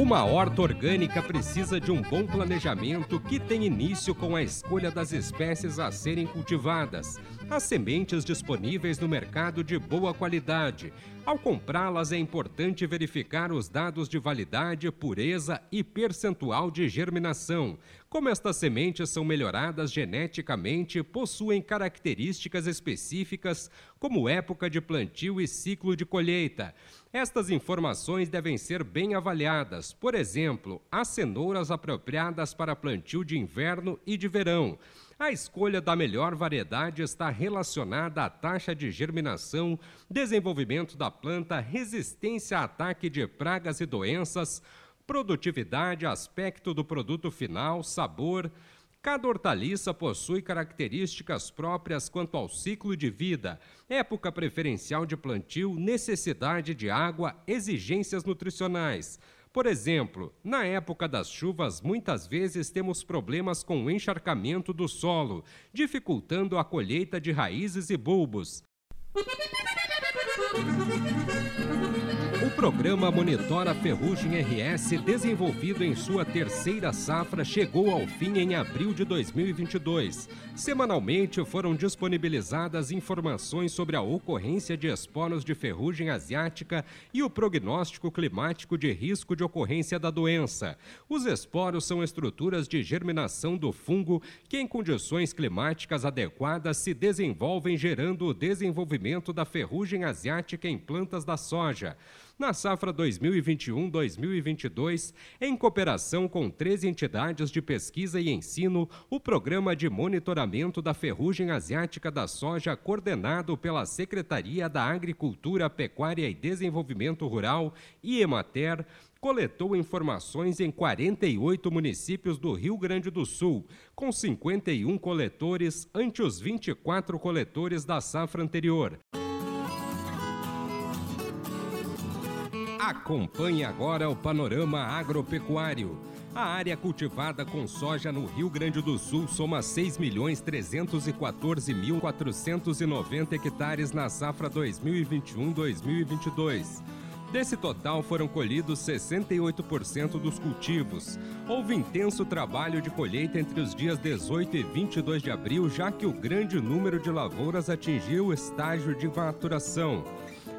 Uma horta orgânica precisa de um bom planejamento que tem início com a escolha das espécies a serem cultivadas, as sementes disponíveis no mercado de boa qualidade. Ao comprá-las, é importante verificar os dados de validade, pureza e percentual de germinação. Como estas sementes são melhoradas geneticamente, possuem características específicas, como época de plantio e ciclo de colheita. Estas informações devem ser bem avaliadas. Por exemplo, as cenouras apropriadas para plantio de inverno e de verão. A escolha da melhor variedade está relacionada à taxa de germinação, desenvolvimento da planta, resistência a ataque de pragas e doenças, produtividade, aspecto do produto final, sabor. Cada hortaliça possui características próprias quanto ao ciclo de vida, época preferencial de plantio, necessidade de água, exigências nutricionais. Por exemplo, na época das chuvas, muitas vezes temos problemas com o encharcamento do solo, dificultando a colheita de raízes e bulbos. Programa Monitora Ferrugem RS, desenvolvido em sua terceira safra, chegou ao fim em abril de 2022. Semanalmente foram disponibilizadas informações sobre a ocorrência de esporos de ferrugem asiática e o prognóstico climático de risco de ocorrência da doença. Os esporos são estruturas de germinação do fungo que, em condições climáticas adequadas, se desenvolvem gerando o desenvolvimento da ferrugem asiática em plantas da soja na safra 2021-2022, em cooperação com três entidades de pesquisa e ensino, o Programa de Monitoramento da Ferrugem Asiática da Soja, coordenado pela Secretaria da Agricultura, Pecuária e Desenvolvimento Rural, IEMATER, coletou informações em 48 municípios do Rio Grande do Sul, com 51 coletores ante os 24 coletores da safra anterior. Acompanhe agora o panorama agropecuário. A área cultivada com soja no Rio Grande do Sul soma 6.314.490 hectares na safra 2021-2022. Desse total foram colhidos 68% dos cultivos. Houve intenso trabalho de colheita entre os dias 18 e 22 de abril, já que o grande número de lavouras atingiu o estágio de maturação.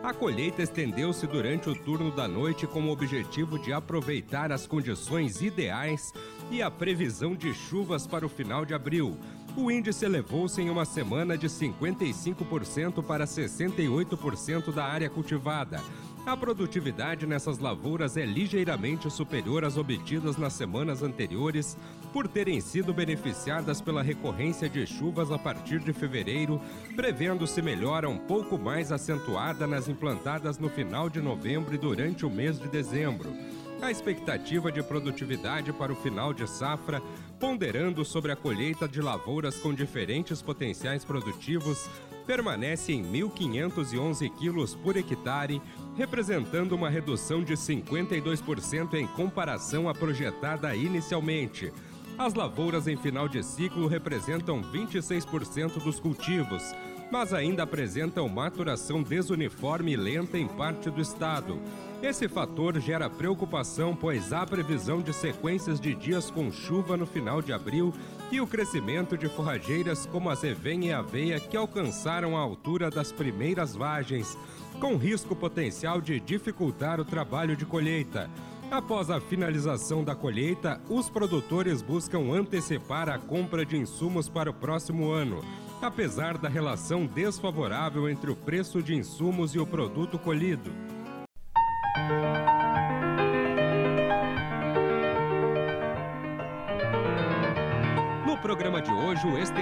A colheita estendeu-se durante o turno da noite com o objetivo de aproveitar as condições ideais e a previsão de chuvas para o final de abril. O índice elevou-se em uma semana de 55% para 68% da área cultivada. A produtividade nessas lavouras é ligeiramente superior às obtidas nas semanas anteriores, por terem sido beneficiadas pela recorrência de chuvas a partir de fevereiro, prevendo-se melhora um pouco mais acentuada nas implantadas no final de novembro e durante o mês de dezembro. A expectativa de produtividade para o final de safra, ponderando sobre a colheita de lavouras com diferentes potenciais produtivos, permanece em 1.511 quilos por hectare, representando uma redução de 52% em comparação à projetada inicialmente. As lavouras em final de ciclo representam 26% dos cultivos, mas ainda apresentam maturação desuniforme e lenta em parte do estado. Esse fator gera preocupação, pois há previsão de sequências de dias com chuva no final de abril e o crescimento de forrageiras como a zevém e a aveia que alcançaram a altura das primeiras vagens, com risco potencial de dificultar o trabalho de colheita. Após a finalização da colheita, os produtores buscam antecipar a compra de insumos para o próximo ano, apesar da relação desfavorável entre o preço de insumos e o produto colhido.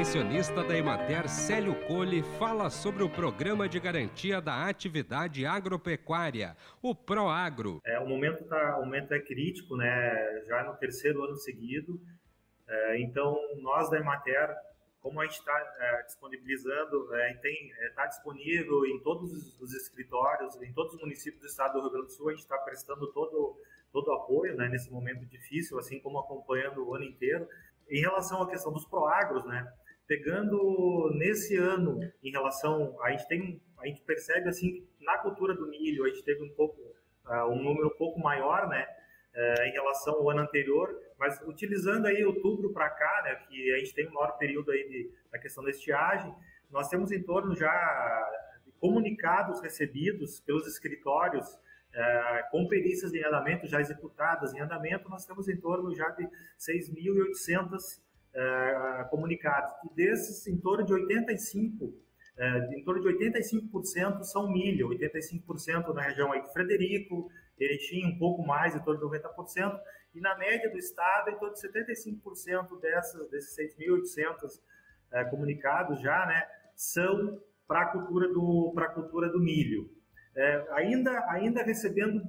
Extensionista da Emater, Célio Cole, fala sobre o Programa de Garantia da Atividade Agropecuária, o ProAgro. É, o, momento tá, o momento é crítico, né? já no terceiro ano seguido. É, então, nós da Emater, como a gente está é, disponibilizando, é, está é, disponível em todos os escritórios, em todos os municípios do estado do Rio Grande do Sul, a gente está prestando todo todo o apoio né, nesse momento difícil, assim como acompanhando o ano inteiro. Em relação à questão dos proagros, né, pegando nesse ano em relação a gente tem a gente percebe assim na cultura do milho a gente teve um pouco uh, um número um pouco maior né uh, em relação ao ano anterior mas utilizando aí outubro para cá né que a gente tem um maior período aí de, da questão da estiagem nós temos em torno já de comunicados recebidos pelos escritórios uh, com perícias de andamento já executadas em andamento nós temos em torno já de 6.800 é, comunicados. E desses, em torno de 85, é, em torno de 85% são milho, 85% na região aí de Frederico, Erechim um pouco mais, em torno de 90%, e na média do estado, em torno de 75% dessas, desses 6.800 é, comunicados já, né, são para a cultura do para cultura do milho. É, ainda ainda recebendo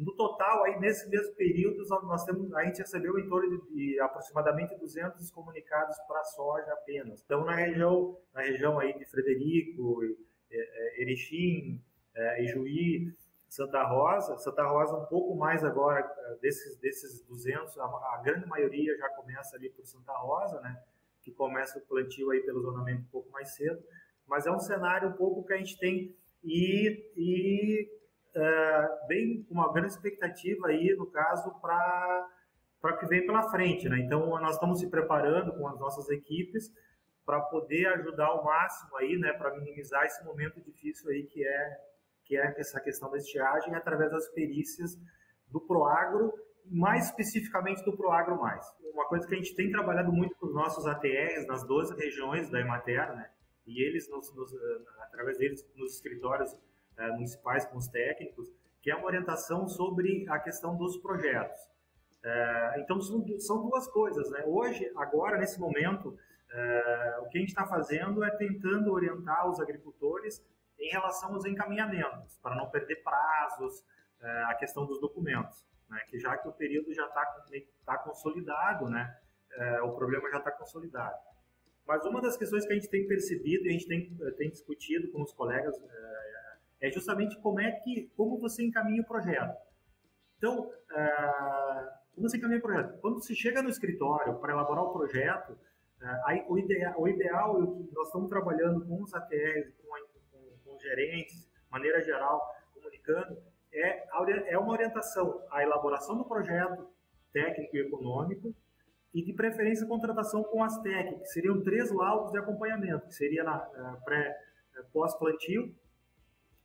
no total, aí nesse mesmo período, nós temos, a gente recebeu em torno de, de aproximadamente 200 comunicados para soja apenas. Então, na região, na região aí de Frederico, é, Erechim, é, Ijuí, Santa Rosa, Santa Rosa um pouco mais agora é, desses desses 200, a, a, grande maioria já começa ali por Santa Rosa, né? Que começa o plantio aí pelo zonamento um pouco mais cedo, mas é um cenário um pouco que a gente tem e, e bem uma grande expectativa aí, no caso, para para o que vem pela frente, né? Então nós estamos se preparando com as nossas equipes para poder ajudar ao máximo aí, né, para minimizar esse momento difícil aí que é que é essa questão da estiagem através das perícias do Proagro, mais especificamente do Proagro mais. Uma coisa que a gente tem trabalhado muito com os nossos ATRs nas 12 regiões da Emater, né? E eles nos, nos, através deles nos escritórios eh, municipais com os técnicos, que é uma orientação sobre a questão dos projetos. Eh, então, são, duas coisas. Né? Hoje, agora, nesse momento, eh, o que a gente está fazendo é tentando orientar os agricultores em relação aos encaminhamentos, para não perder prazos, a questão dos documentos, né? que já que o período já está tá consolidado, né? o problema já está consolidado. Mas uma das questões que a gente tem percebido e a gente tem, tem discutido com os colegas é justamente como é que como você encaminha o projeto. Então, uh, como você encaminha o projeto? Quando você chega no escritório para elaborar o projeto, uh, aí o, ideal, o ideal, o que nós estamos trabalhando com os ATRs, com, com, com os gerentes, maneira geral, comunicando, é, é uma orientação à elaboração do projeto técnico e econômico e de preferência contratação com as TEC, que seriam três laudos de acompanhamento, que seria na pré pós-plantio,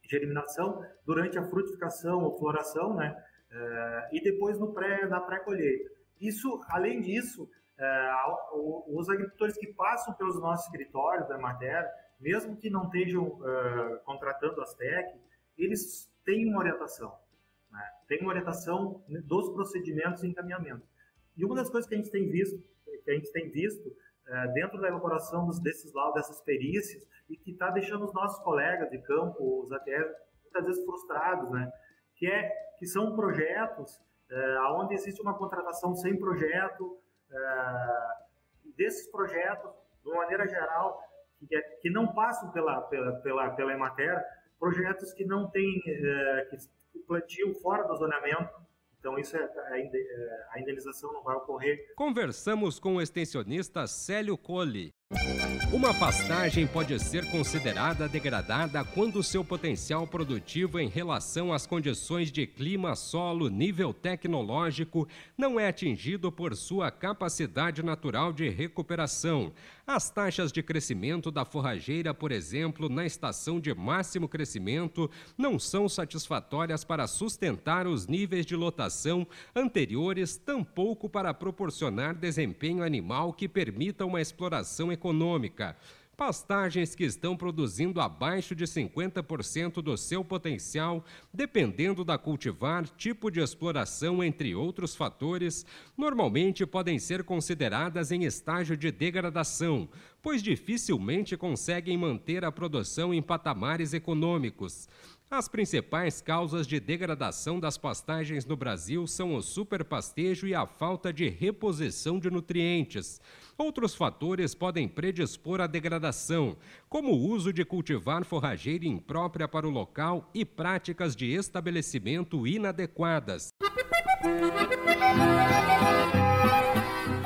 germinação, durante a frutificação ou floração, né? É, e depois no pré, na pré-colheita. Isso, além disso, é, os agricultores que passam pelos nossos escritórios da Emater, mesmo que não estejam é, contratando as TEC, eles têm uma orientação, né? tem uma orientação dos procedimentos e encaminhamento. E uma das coisas que a gente tem visto, que a gente tem visto é, dentro da elaboração dos, desses laudos, dessas perícias, e que está deixando os nossos colegas de campo, os ATR, muitas vezes frustrados, né? Que, é, que são projetos é, onde existe uma contratação sem projeto, é, desses projetos, de uma maneira geral, que, é, que não passam pela, pela, pela, pela Emater, projetos que não têm, é, que plantio fora do zonamento, então, isso é, é, a indenização não vai ocorrer. Conversamos com o extensionista Célio Colli. Uma pastagem pode ser considerada degradada quando seu potencial produtivo em relação às condições de clima, solo, nível tecnológico não é atingido por sua capacidade natural de recuperação. As taxas de crescimento da forrageira, por exemplo, na estação de máximo crescimento, não são satisfatórias para sustentar os níveis de lotação anteriores, tampouco para proporcionar desempenho animal que permita uma exploração econômica. Pastagens que estão produzindo abaixo de 50% do seu potencial, dependendo da cultivar, tipo de exploração, entre outros fatores, normalmente podem ser consideradas em estágio de degradação, pois dificilmente conseguem manter a produção em patamares econômicos. As principais causas de degradação das pastagens no Brasil são o superpastejo e a falta de reposição de nutrientes. Outros fatores podem predispor à degradação, como o uso de cultivar forrageira imprópria para o local e práticas de estabelecimento inadequadas.